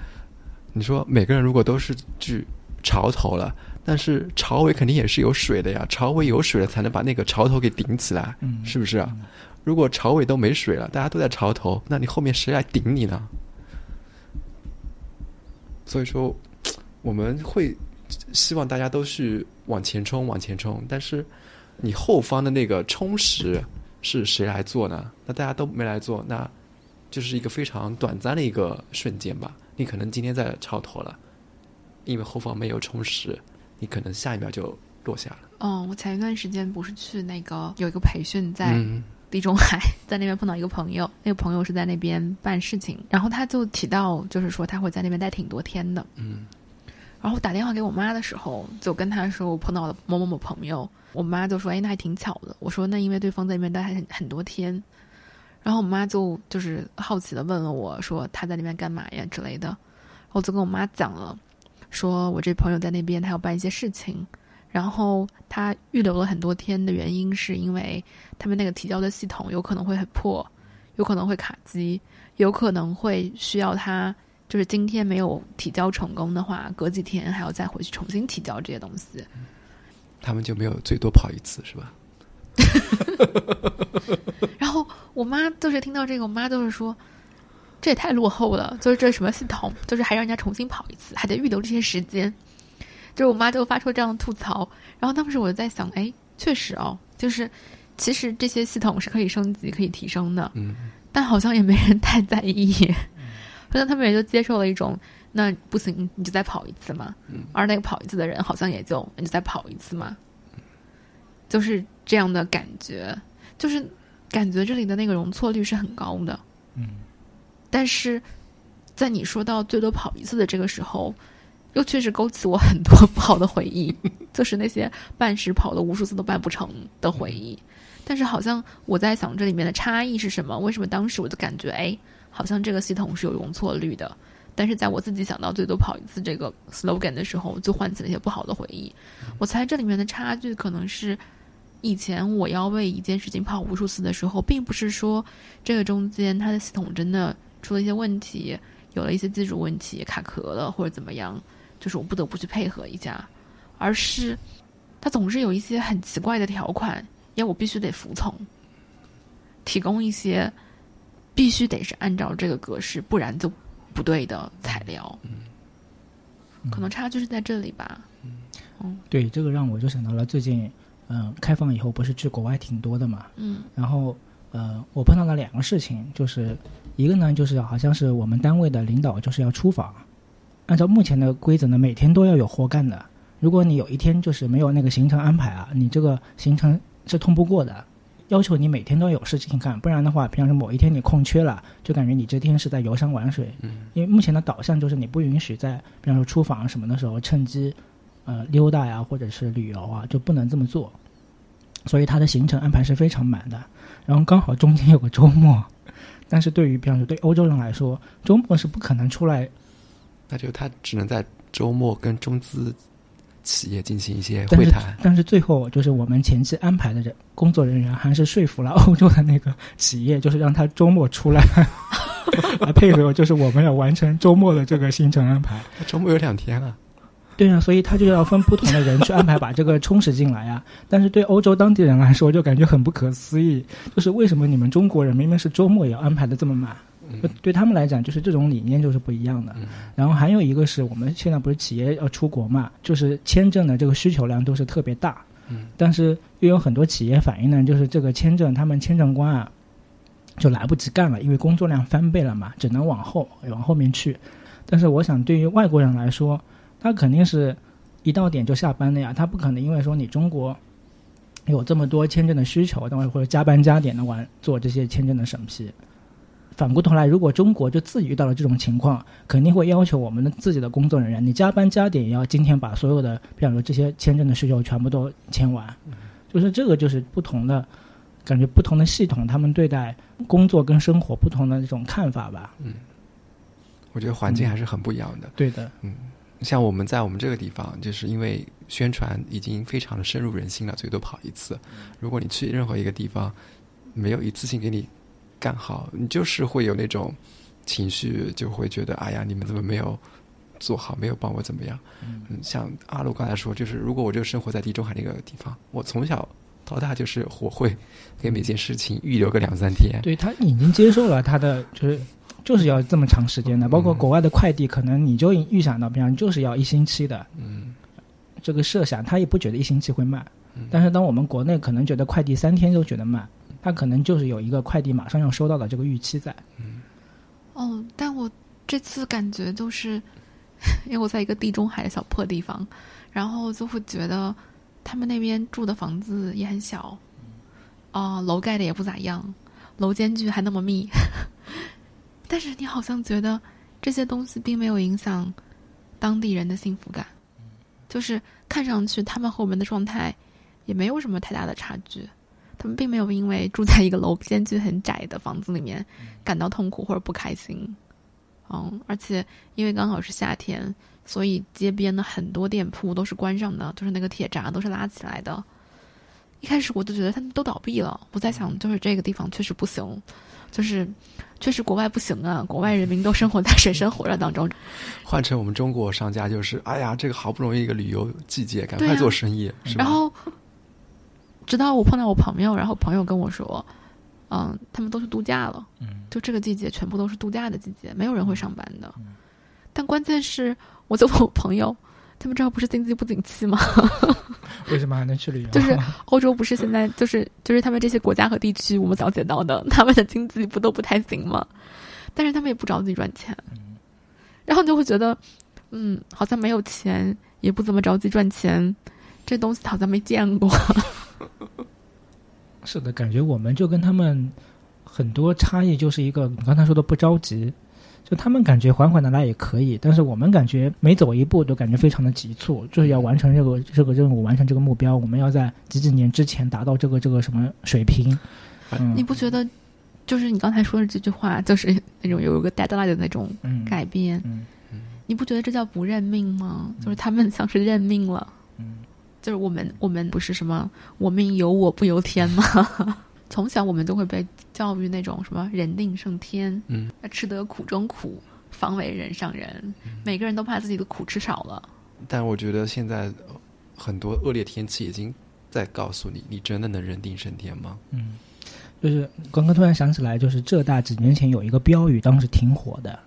Speaker 2: 你说每个人如果都是去潮头了，但是潮尾肯定也是有水的呀，潮尾有水了才能把那个潮头给顶起来，
Speaker 4: 嗯
Speaker 2: 是不是啊？如果潮尾都没水了，大家都在潮头，那你后面谁来顶你呢？所以说，我们会希望大家都去往前冲，往前冲。但是你后方的那个充实是谁来做呢？那大家都没来做，那就是一个非常短暂的一个瞬间吧。你可能今天在超脱了，因为后方没有充实，你可能下一秒就落下了。
Speaker 3: 嗯，我前一段时间不是去那个有一个培训在
Speaker 2: 嗯
Speaker 3: 地中海，在那边碰到一个朋友，那个朋友是在那边办事情，然后他就提到，就是说他会在那边待挺多天的。
Speaker 2: 嗯
Speaker 3: 然后打电话给我妈的时候，就跟她说我碰到了某某某朋友，我妈就说：“哎，那还挺巧的。”我说：“那因为对方在那边待很很多天。”然后我妈就就是好奇的问了我说：“他在那边干嘛呀之类的？”我就跟我妈讲了，说我这朋友在那边他要办一些事情，然后他预留了很多天的原因是因为他们那个提交的系统有可能会很破，有可能会卡机，有可能会需要他。就是今天没有提交成功的话，隔几天还要再回去重新提交这些东西。
Speaker 2: 他们就没有最多跑一次是吧？
Speaker 3: 然后我妈就是听到这个，我妈就是说，这也太落后了，就是这什么系统，就是还让人家重新跑一次，还得预留这些时间。就是我妈就发出这样的吐槽。然后当时我就在想，哎，确实哦，就是其实这些系统是可以升级、可以提升的，
Speaker 2: 嗯
Speaker 3: 但好像也没人太在意。好像他们也就接受了一种，那不行，你就再跑一次嘛。
Speaker 2: 嗯
Speaker 3: 而那个跑一次的人，好像也就你就再跑一次嘛，就是这样的感觉，就是感觉这里的那个容错率是很高的。
Speaker 4: 嗯，
Speaker 3: 但是在你说到最多跑一次的这个时候，又确实勾起我很多不好的回忆，就是那些办事跑了无数次都办不成的回忆。但是好像我在想这里面的差异是什么？为什么当时我就感觉，哎，好像这个系统是有容错率的？但是在我自己想到最多跑一次这个 slogan 的时候，就唤起了一些不好的回忆。我猜这里面的差距可能是，以前我要为一件事情跑无数次的时候，并不是说这个中间它的系统真的出了一些问题，有了一些技术问题卡壳了或者怎么样，就是我不得不去配合一下，而是他总是有一些很奇怪的条款，要我必须得服从，提供一些必须得是按照这个格式，不然就不对的材料。可能差距是在这里吧。
Speaker 4: 对，这个让我就想到了最近，嗯、开放以后不是去国外挺多的嘛，
Speaker 3: 嗯
Speaker 4: 然后呃，我碰到了两个事情，就是一个呢，就是好像是我们单位的领导就是要出访，按照目前的规则呢，每天都要有活干的。如果你有一天就是没有那个行程安排啊，你这个行程是通不过的，要求你每天都有事情干，不然的话，比方说某一天你空缺了，就感觉你这天是在游山玩水。
Speaker 2: 嗯
Speaker 4: 因为目前的导向就是你不允许在比方说出访什么的时候趁机呃溜达呀，或者是旅游啊，就不能这么做。所以他的行程安排是非常满的，然后刚好中间有个周末，但是对于比方说对欧洲人来说，周末是不可能出来，
Speaker 2: 那就他只能在周末跟中资企业进行一些会谈。
Speaker 4: 但是最后就是我们前期安排的人工作人员还是说服了欧洲的那个企业，就是让他周末出来 来配合，就是我们要完成周末的这个行程安排。
Speaker 2: 周末有两天啊，
Speaker 4: 对啊，所以他就要分不同的人去安排，把这个充实进来啊。但是对欧洲当地人来说，就感觉很不可思议，就是为什么你们中国人明明是周末也要安排的这么满？就对他们来讲，就是这种理念就是不一样的。然后还有一个是我们现在不是企业要出国嘛，就是签证的这个需求量都是特别大。
Speaker 2: 嗯，
Speaker 4: 但是又有很多企业反映呢，就是这个签证，他们签证官啊就来不及干了，因为工作量翻倍了嘛，只能往后往后面去。但是我想，对于外国人来说，他肯定是一到点就下班的呀，他不可能因为说你中国有这么多签证的需求，等会或者加班加点的完做这些签证的审批。反过头来，如果中国就自己遇到了这种情况，肯定会要求我们的自己的工作人员，你加班加点也要今天把所有的，比方说这些签证的需求全部都签完。就是这个就是不同的感觉，不同的系统，他们对待工作跟生活不同的这种看法吧。
Speaker 2: 嗯我觉得环境还是很不一样的。
Speaker 4: 对的，嗯
Speaker 2: 像我们在我们这个地方，就是因为宣传已经非常的深入人心了，最多跑一次。如果你去任何一个地方，没有一次性给你干好，你就是会有那种情绪，就会觉得哎呀，你们怎么没有做好，没有帮我怎么样？嗯，像阿鲁刚才说，就是如果我就生活在地中海那个地方，我从小到大就是我会给每件事情预留个两三天。
Speaker 4: 对他已经接受了他的就是就是要这么长时间的，包括国外的快递，可能你就预想到，比方就是要一星期的，
Speaker 2: 嗯，
Speaker 4: 这个设想，他也不觉得一星期会慢。但是当我们国内可能觉得快递三天就觉得慢，他可能就是有一个快递马上要收到的这个预期在。
Speaker 3: 哦，但我这次感觉就是，因为我在一个地中海的小破地方，然后就会觉得他们那边住的房子也很小，啊，楼盖的也不咋样，楼间距还那么密，但是你好像觉得这些东西并没有影响当地人的幸福感，就是看上去他们和我们的状态也没有什么太大的差距。他们并没有因为住在一个楼间距很窄的房子里面感到痛苦或者不开心，嗯，而且因为刚好是夏天，所以街边的很多店铺都是关上的，就是那个铁闸都是拉起来的。一开始我就觉得他们都倒闭了，我在想，就是这个地方确实不行，就是确实国外不行啊，国外人民都生活在水深火热当中。
Speaker 2: 换成我们中国商家就是，哎呀，这个好不容易一个旅游季节，赶快做生意？
Speaker 3: 然后。直到我碰到我朋友，然后朋友跟我说：“嗯，他们都去度假了，就这个季节全部都是度假的季节，没有人会上班的。”但关键是，我就问 我朋友：“他们这不是经济不景气吗？
Speaker 4: 为什么还能去旅游？”
Speaker 3: 就是欧洲不是现在就是就是他们这些国家和地区，我们了解到的，他们的经济不都不太行吗？但是他们也不着急赚钱，然后你就会觉得，嗯，好像没有钱，也不怎么着急赚钱，这东西好像没见过。
Speaker 4: 是的，感觉我们就跟他们很多差异，就是一个你刚才说的不着急，就他们感觉缓缓的来也可以，但是我们感觉每走一步都感觉非常的急促，就是要完成这个这个任务，完成这个目标，我们要在几几年之前达到这个这个什么水平。
Speaker 3: 你不觉得，就是你刚才说的这句话，就是那种有一个 deadline 的那种改变？
Speaker 4: 嗯
Speaker 3: 嗯，你不觉得这叫不认命吗？就是他们像是认命了。就是我们，我们不是什么“我命由我不由天”吗？从小我们都会被教育那种什么“人定胜天”，
Speaker 2: 嗯，
Speaker 3: 吃得苦中苦，方为人上人。每个人都怕自己的苦吃少了。
Speaker 2: 但我觉得现在很多恶劣天气已经在告诉你：你真的能人定胜天吗？
Speaker 4: 嗯，就是刚刚突然想起来，就是浙大几年前有一个标语，当时挺火的。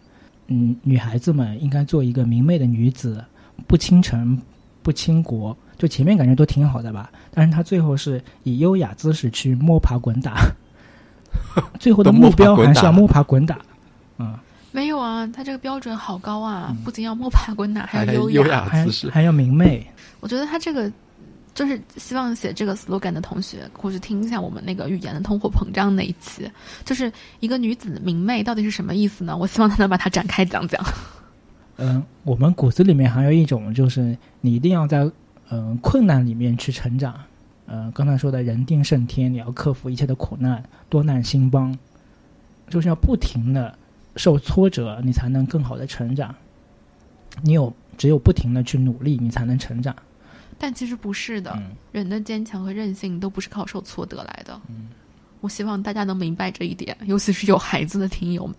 Speaker 4: 嗯，女孩子们应该做一个明媚的女子，不倾城，不倾国。就前面感觉都挺好的吧，但是他最后是以优雅姿势去摸爬滚打，最后的目标还是要摸爬滚打。嗯，
Speaker 3: 没有啊，他这个标准好高啊，不仅要摸爬滚打，
Speaker 2: 还
Speaker 3: 要
Speaker 2: 优
Speaker 3: 雅
Speaker 2: 姿势，
Speaker 4: 还要明媚。
Speaker 3: 我觉得他这个就是希望写这个 slogan 的同学，或者听一下我们那个语言的通货膨胀那一期，就是一个女子明媚到底是什么意思呢？我希望他能把它展开讲讲。
Speaker 4: 嗯，我们骨子里面还有一种，就是你一定要在。嗯，困难里面去成长。嗯，刚才说的人定胜天，你要克服一切的苦难，多难兴邦，就是要不停的受挫折，你才能更好的成长。你有只有不停的去努力，你才能成长。
Speaker 3: 但其实不是的，人的坚强和韧性都不是靠受挫得来的。
Speaker 4: 嗯，
Speaker 3: 我希望大家能明白这一点，尤其是有孩子的听友们。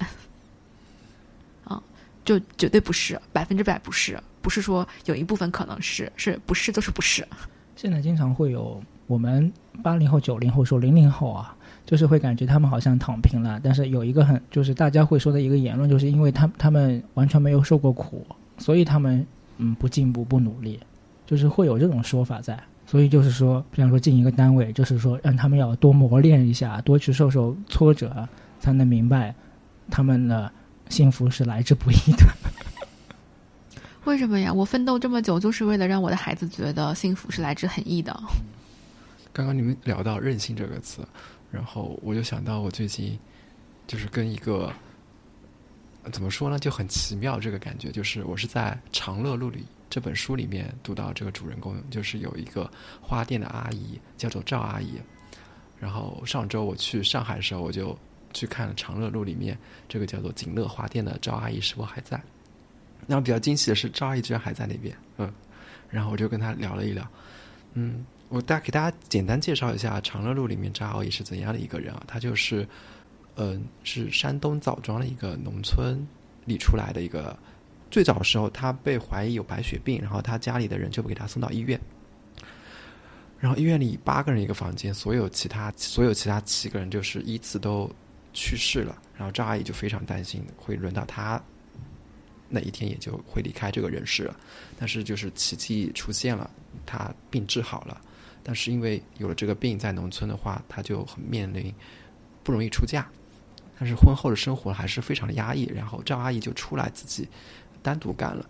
Speaker 3: 啊，就绝对不是，百分之百不是。不是说有一部分可能是，是不是就是不是？
Speaker 4: 现在经常会有我们八零后、九零后说零零后啊，就是会感觉他们好像躺平了。但是有一个很，就是大家会说的一个言论，就是因为他他们完全没有受过苦，所以他们嗯不进步、不努力，就是会有这种说法在。所以就是说，比方说进一个单位，就是说让他们要多磨练一下，多去受受挫折，才能明白他们的幸福是来之不易的。
Speaker 3: 为什么呀？我奋斗这么久，就是为了让我的孩子觉得幸福是来之很易的。
Speaker 2: 刚刚你们聊到“任性”这个词，然后我就想到我最近就是跟一个怎么说呢，就很奇妙这个感觉，就是我是在《长乐路》里这本书里面读到这个主人公，就是有一个花店的阿姨叫做赵阿姨。然后上周我去上海的时候，我就去看《长乐路》里面这个叫做锦乐花店的赵阿姨是否还在。然后比较惊喜的是，赵阿姨居然还在那边，嗯，然后我就跟她聊了一聊，嗯，我大给大家简单介绍一下长乐路里面赵阿姨是怎样的一个人啊？她就是，嗯，是山东枣庄的一个农村里出来的一个，最早的时候她被怀疑有白血病，然后她家里的人就不给她送到医院，然后医院里八个人一个房间，所有其他所有其他七个人就是依次都去世了，然后赵阿姨就非常担心会轮到她。那一天也就会离开这个人世了，但是就是奇迹出现了，他病治好了，但是因为有了这个病，在农村的话，他就很面临不容易出嫁，但是婚后的生活还是非常的压抑。然后赵阿姨就出来自己单独干了。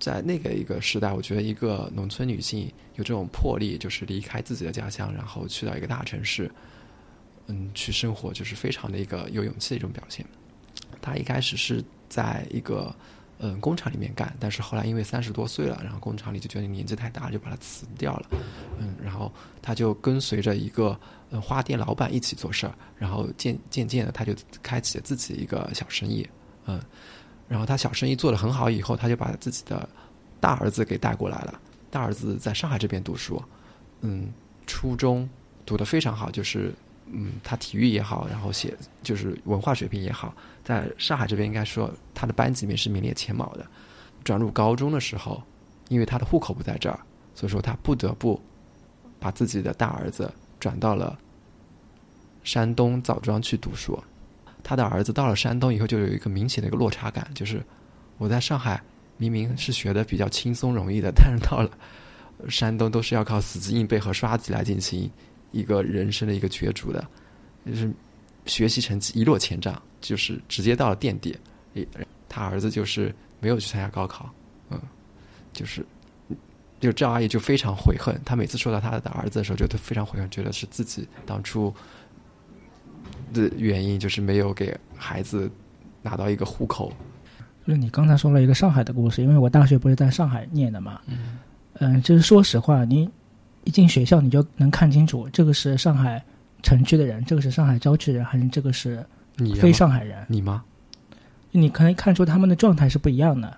Speaker 2: 在那个一个时代，我觉得一个农村女性有这种魄力，就是离开自己的家乡，然后去到一个大城市，嗯，去生活，就是非常的一个有勇气的一种表现。他一开始是在一个嗯工厂里面干，但是后来因为三十多岁了，然后工厂里就觉得年纪太大，就把他辞掉了。嗯，然后他就跟随着一个嗯花店老板一起做事儿，然后渐渐渐的，他就开启了自己一个小生意。嗯。然后他小生意做得很好，以后他就把自己的大儿子给带过来了。大儿子在上海这边读书，嗯，初中读得非常好，就是嗯，他体育也好，然后写就是文化水平也好，在上海这边应该说他的班级里面是名列前茅的。转入高中的时候，因为他的户口不在这儿，所以说他不得不把自己的大儿子转到了山东枣庄去读书。他的儿子到了山东以后，就有一个明显的一个落差感，就是我在上海明明是学的比较轻松容易的，但是到了山东都是要靠死记硬背和刷题来进行一个人生的一个角逐的，就是学习成绩一落千丈，就是直接到了垫底。他儿子就是没有去参加高考，嗯，就是就赵阿姨就非常悔恨，她每次说到她的儿子的时候，就都非常悔恨，觉得是自己当初。的原因就是没有给孩子拿到一个户口。
Speaker 4: 就是你刚才说了一个上海的故事，因为我大学不是在上海念的嘛。嗯。嗯，就是说实话，你一进学校你就能看清楚，这个是上海城区的人，这个是上海郊区的人，还是这个是非上海人？
Speaker 2: 你吗？
Speaker 4: 你可以看出他们的状态是不一样的。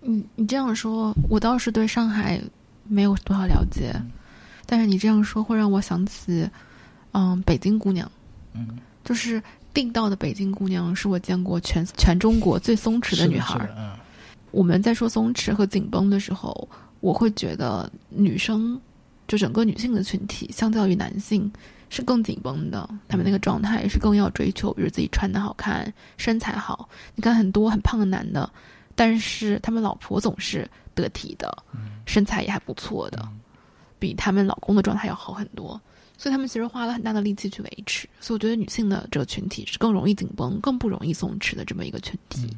Speaker 3: 你你这样说，我倒是对上海没有多少了解，但是你这样说会让我想起，嗯，北京姑娘。
Speaker 4: 嗯，
Speaker 3: 就是定到的北京姑娘，是我见过全全中国最松弛的女孩。
Speaker 4: 嗯，
Speaker 3: 我们在说松弛和紧绷的时候，我会觉得女生，就整个女性的群体，相较于男性是更紧绷的。他们那个状态是更要追求，比如自己穿的好看，身材好。你看很多很胖的男的，但是他们老婆总是得体的，身材也还不错的，比他们老公的状态要好很多。所以他们其实花了很大的力气去维持，所以我觉得女性的这个群体是更容易紧绷、更不容易松弛的这么一个群体。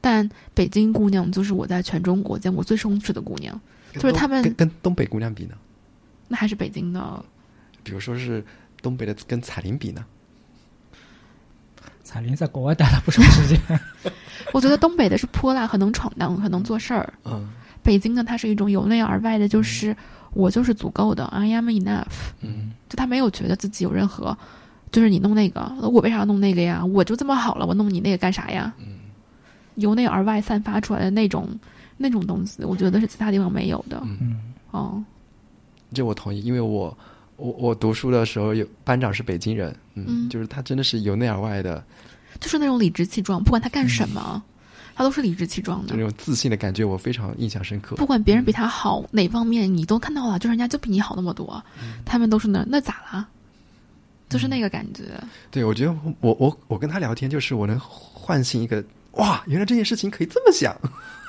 Speaker 3: 但北京姑娘就是我在全中国见过最松弛的姑娘，就是他们
Speaker 2: 跟东北姑娘比呢？
Speaker 3: 那还是北京的。
Speaker 2: 比如说是东北的跟彩铃比呢？
Speaker 4: 彩铃在国外待了不少时间。
Speaker 3: 我觉得东北的是泼辣和能闯荡和能做事儿。
Speaker 2: 嗯。
Speaker 3: 北京呢，它是一种由内而外的，就是。我就是足够的，I am enough。
Speaker 2: 嗯，
Speaker 3: 就他没有觉得自己有任何，就是你弄那个，我为啥要弄那个呀？我就这么好了，我弄你那个干啥呀？
Speaker 2: 嗯，
Speaker 3: 由内而外散发出来的那种那种东西，我觉得是其他地方没有的。
Speaker 2: 嗯，
Speaker 3: 哦，
Speaker 2: 这我同意，因为我我我读书的时候有班长是北京人，嗯，就是他真的是由内而外的，
Speaker 3: 就是那种理直气壮，不管他干什么。他都是理直气壮的，
Speaker 2: 那种自信的感觉，我非常印象深刻。
Speaker 3: 不管别人比他好哪方面，你都看到了，就是人家就比你好那么多，他们都是那那咋啦？就是那个感觉。
Speaker 2: 对，我觉得我我我跟他聊天，就是我能唤醒一个哇，原来这件事情可以这么想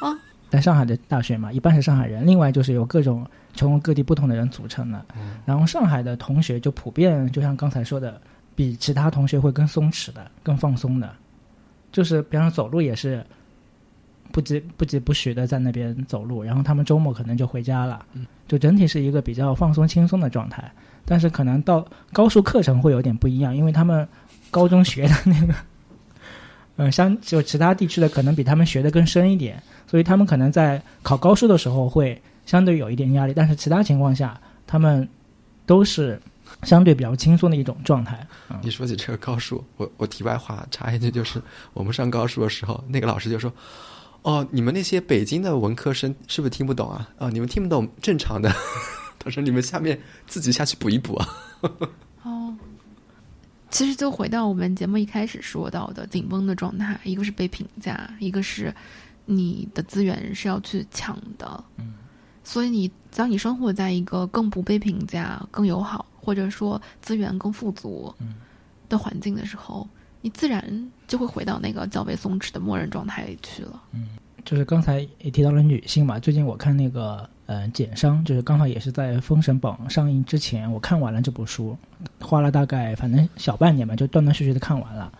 Speaker 3: 啊！
Speaker 4: 在上海的大学嘛，一半是上海人，另外就是有各种全国各地不同的人组成的。然后上海的同学就普遍，就像刚才说的，比其他同学会更松弛的、更放松的，就是比方说走路也是。不急不急不徐的在那边走路，然后他们周末可能就回家了，就整体是一个比较放松轻松的状态。但是可能到高数课程会有点不一样，因为他们高中学的那个，嗯，相就其他地区的可能比他们学的更深一点，所以他们可能在考高数的时候会相对有一点压力。但是其他情况下，他们都是相对比较轻松的一种状态。
Speaker 2: 你说起这个高数，我我题外话插一句，就是我们上高数的时候，那个老师就说。哦，你们那些北京的文科生是不是听不懂啊？哦，你们听不懂正常的。他说：“你们下面自己下去补一补啊。”
Speaker 3: 哦，其实就回到我们节目一开始说到的紧绷的状态，一个是被评价，一个是你的资源是要去抢的。
Speaker 4: 嗯，
Speaker 3: 所以你当你生活在一个更不被评价、更友好，或者说资源更富足的环境的时候。你自然就会回到那个较为松弛的默认状态里去了。
Speaker 4: 嗯，就是刚才也提到了女性嘛，最近我看那个呃呃简商，就是刚好也是在《封神榜》上映之前，我看完了这部书，花了大概反正小半年吧，就断断续续的看完了。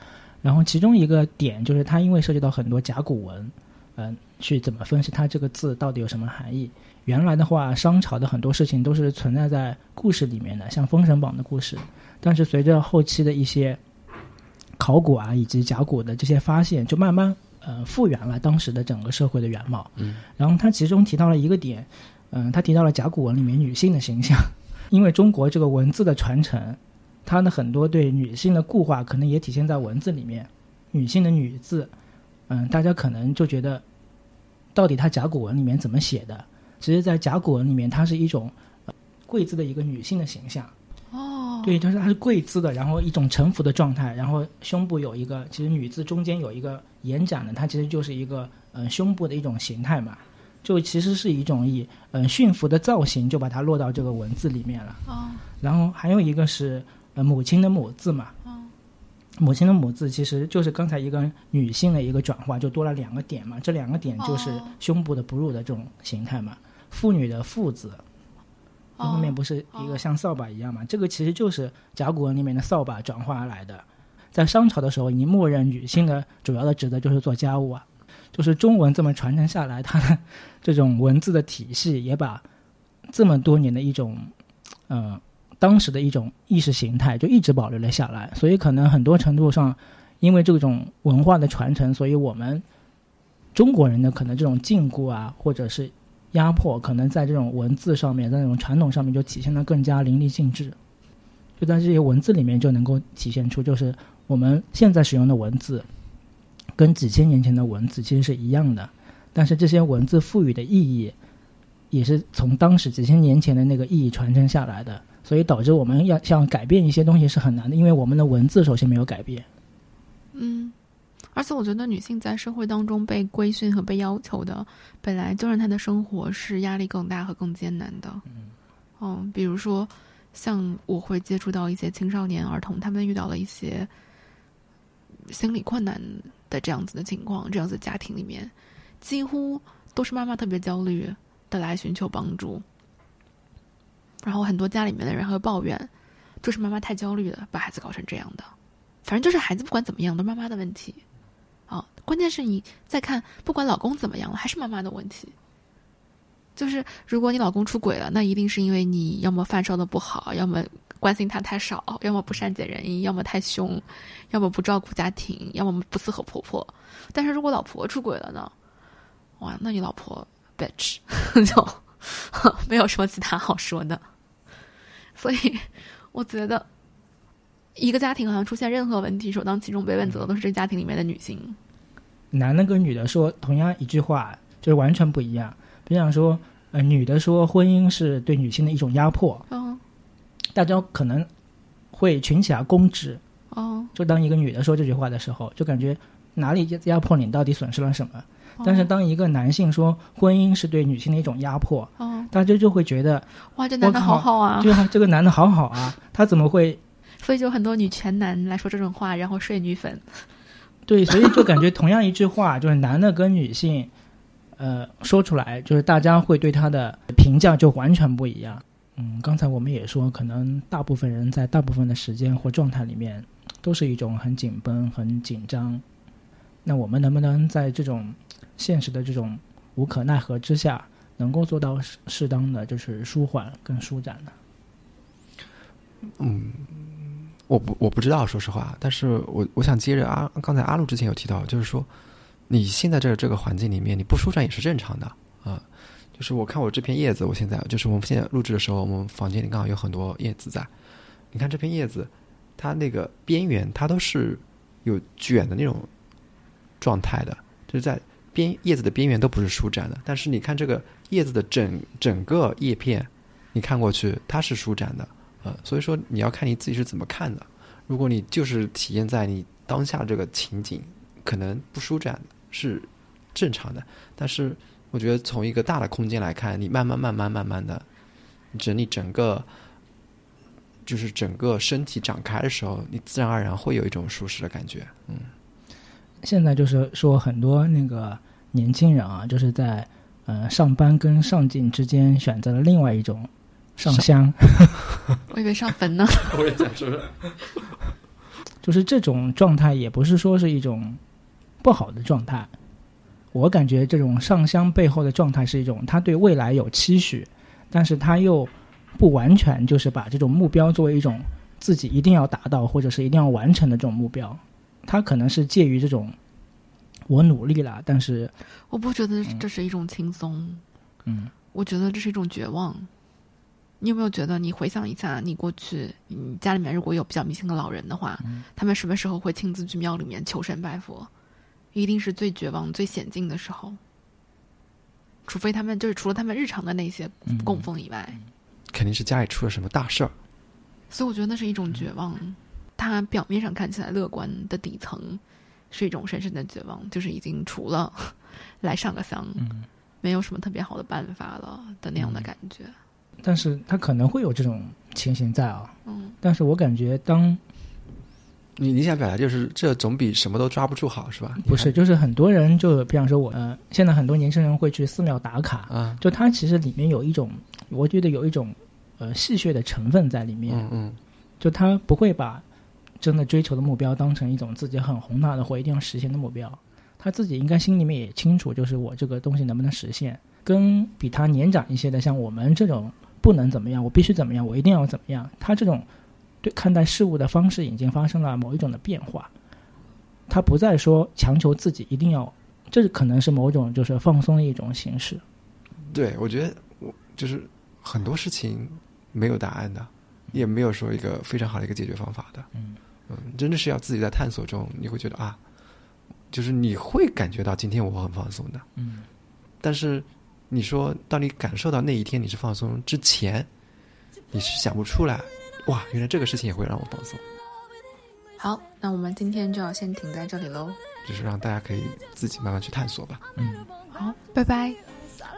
Speaker 4: 然后其中一个点就是它因为涉及到很多甲骨文，嗯、去怎么分析它这个字到底有什么含义。原来的话，商朝的很多事情都是存在在故事里面的，像《封神榜》的故事。但是随着后期的一些考古啊，以及甲骨的这些发现，就慢慢呃复原了当时的整个社会的原貌。
Speaker 2: 嗯，
Speaker 4: 然后他其中提到了一个点，嗯、他提到了甲骨文里面女性的形象，因为中国这个文字的传承，它的很多对女性的固化，可能也体现在文字里面。女性的“女”字，嗯，大家可能就觉得，到底它甲骨文里面怎么写的？其实，在甲骨文里面，它是一种呃跪姿的一个女性的形象。
Speaker 3: 哦，
Speaker 4: 对，就是它是跪姿的，然后一种臣服的状态，然后胸部有一个，其实女字中间有一个延展的，它其实就是一个嗯、呃胸部的一种形态嘛，就其实是一种以嗯、呃驯服的造型就把它落到这个文字里面了。
Speaker 3: 哦，
Speaker 4: 然后还有一个是呃母亲的母字嘛，
Speaker 3: 哦
Speaker 4: 母亲的母字其实就是刚才一个女性的一个转化，就多了两个点嘛，这两个点就是
Speaker 3: 哦
Speaker 4: 胸部的哺乳的这种形态嘛，妇女的妇字。
Speaker 3: 哦
Speaker 4: 后面不是一个像扫把一样嘛？这个其实就是甲骨文里面的扫把转化而来的。在商朝的时候，已经默认女性的主要的职责就是做家务啊，就是中文这么传承下来，它的这种文字的体系也把这么多年的一种，呃，当时的一种意识形态就一直保留了下来。所以可能很多程度上，因为这种文化的传承，所以我们中国人的可能这种禁锢啊，或者是压迫，可能在这种文字上面，在那种传统上面就体现的更加淋漓尽致。就在这些文字里面就能够体现出，就是我们现在使用的文字，跟几千年前的文字其实是一样的，但是这些文字赋予的意义，也是从当时几千年前的那个意义传承下来的，所以导致我们要想改变一些东西是很难的，因为我们的文字首先没有改变。
Speaker 3: 嗯，而且我觉得女性在社会当中被规训和被要求的，本来就让她的生活是压力更大和更艰难的。嗯，比如说，像我会接触到一些青少年儿童，他们遇到了一些心理困难的这样子的情况，这样子家庭里面，几乎都是妈妈特别焦虑的来寻求帮助，然后很多家里面的人还会抱怨，就是妈妈太焦虑了，把孩子搞成这样的。反正就是孩子不管怎么样都是妈妈的问题，啊，关键是你再看，不管老公怎么样了，还是妈妈的问题。就是如果你老公出轨了，那一定是因为你要么饭烧的不好，要么关心他太少，要么不善解人意，要么太凶，要么不照顾家庭，要么不伺候婆婆。但是如果老婆出轨了呢？哇，那你老婆 bitch 就 没有什么其他好说的。所以我觉得，一个家庭好像出现任何问题，首当其冲被问责的都是这家庭里面的女性。
Speaker 4: 男的跟女的说同样一句话，就是完全不一样。比方说，呃，女的说婚姻是对女性的一种压迫，
Speaker 3: 嗯
Speaker 4: 大家可能会群起而攻之。
Speaker 3: 哦，
Speaker 4: 就当一个女的说这句话的时候，就感觉哪里压迫你，到底损失了什么？但是当一个男性说婚姻是对女性的一种压迫，
Speaker 3: 哦，
Speaker 4: 大家就会觉得，
Speaker 3: 哇，这男的好好啊！
Speaker 4: 对啊，这个男的好好啊，他怎么会
Speaker 3: 所以就很多女权男来说这种话，然后睡女粉。
Speaker 4: 对？所以就感觉同样一句话，就是男的跟女性，呃，说出来，就是大家会对他的评价就完全不一样。嗯，刚才我们也说，可能大部分人在大部分的时间或状态里面，都是一种很紧绷、很紧张。那我们能不能在这种现实的这种无可奈何之下，能够做到适适当的就是舒缓跟舒展呢？
Speaker 2: 我不我不知道，说实话，但是我我想接着阿刚才阿路之前有提到，就是说你现在这这个环境里面，你不舒展也是正常的啊。就是我看我这片叶子，我现在就是我们现在录制的时候，我们房间里刚好有很多叶子在。你看这片叶子，它那个边缘它都是有卷的那种状态的，就是在边叶子的边缘都不是舒展的。但是你看这个叶子的整整个叶片，你看过去它是舒展的。呃，所以说你要看你自己是怎么看的。如果你就是体验在你当下这个情景，可能不舒展是正常的。但是我觉得从一个大的空间来看，你慢慢慢慢慢慢的整理整个，就是整个身体展开的时候，你自然而然会有一种舒适的感觉。嗯
Speaker 4: 现在就是说很多那个年轻人啊，就是在呃上班跟上进之间选择了另外一种上香，
Speaker 3: 我以为上坟呢。
Speaker 2: 我也想说，
Speaker 4: 就是这种状态也不是说是一种不好的状态。我感觉这种上香背后的状态是一种他对未来有期许，但是他又不完全就是把这种目标作为一种自己一定要达到或者是一定要完成的这种目标，他可能是介于这种我努力了，但是
Speaker 3: 我不觉得这是一种轻松，
Speaker 4: 嗯
Speaker 3: 我觉得这是一种绝望。你有没有觉得，你回想一下，你过去，你家里面如果有比较迷信的老人的话，他们什么时候会亲自去庙里面求神拜佛？一定是最绝望、最险境的时候。除非他们就是除了他们日常的那些
Speaker 4: 嗯
Speaker 3: 供奉以外，
Speaker 2: 肯定是家里出了什么大事儿。
Speaker 3: 所以我觉得那是一种绝望。它表面上看起来乐观的底层，是一种深深的绝望，就是已经除了 来上个香，
Speaker 4: 嗯，
Speaker 3: 没有什么特别好的办法了的那样的感觉。
Speaker 4: 但是他可能会有这种情形在啊，
Speaker 3: 嗯，
Speaker 4: 但是我感觉当
Speaker 2: 你你想表达就是这总比什么都抓不住好，是吧？
Speaker 4: 不是，就是很多人就比方说我，呃，现在很多年轻人会去寺庙打卡，
Speaker 2: 啊，
Speaker 4: 就它其实里面有一种，我觉得有一种呃戏谑的成分在里面，
Speaker 2: 嗯嗯。
Speaker 4: 就他不会把真的追求的目标当成一种自己很宏大的或一定要实现的目标，他自己应该心里面也清楚，就是我这个东西能不能实现。跟比他年长一些的，像我们这种不能怎么样，我必须怎么样，我一定要怎么样，他这种对看待事物的方式已经发生了某一种的变化，他不再说强求自己一定要，这可能是某种就是放松的一种形式。
Speaker 2: 对，我觉得我就是很多事情没有答案的，也没有说一个非常好的一个解决方法的。
Speaker 4: 嗯
Speaker 2: 嗯，真的是要自己在探索中，你会觉得啊，就是你会感觉到今天我很放松的，
Speaker 4: 嗯
Speaker 2: 但是你说当你感受到那一天你是放松之前，你是想不出来，哇，原来这个事情也会让我放松，
Speaker 3: 好，那我们今天就要先停在这里喽。
Speaker 2: 就是让大家可以自己慢慢去探索吧。
Speaker 4: 嗯，
Speaker 3: 好，拜拜。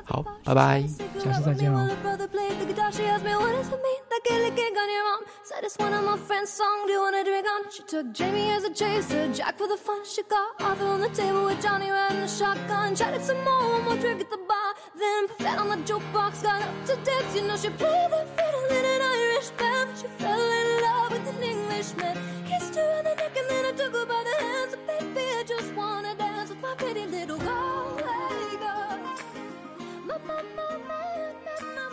Speaker 2: 好，拜拜，
Speaker 4: 下次再见喽。
Speaker 1: Say this one of my friend's song, do you wanna drink on? She took Jamie as a chaser, Jack for the fun. She got Arthur on the table with Johnny and a shotgun. Chatted some more, one more drink at the bar. Then on the jukebox, got up to dance. You know she played the fiddle in an Irish band, but she fell in love with an Englishman. Kissed her on the neck and then I took her by the hands. Baby, I just wanna dance with my pretty little girl my, my, my, my.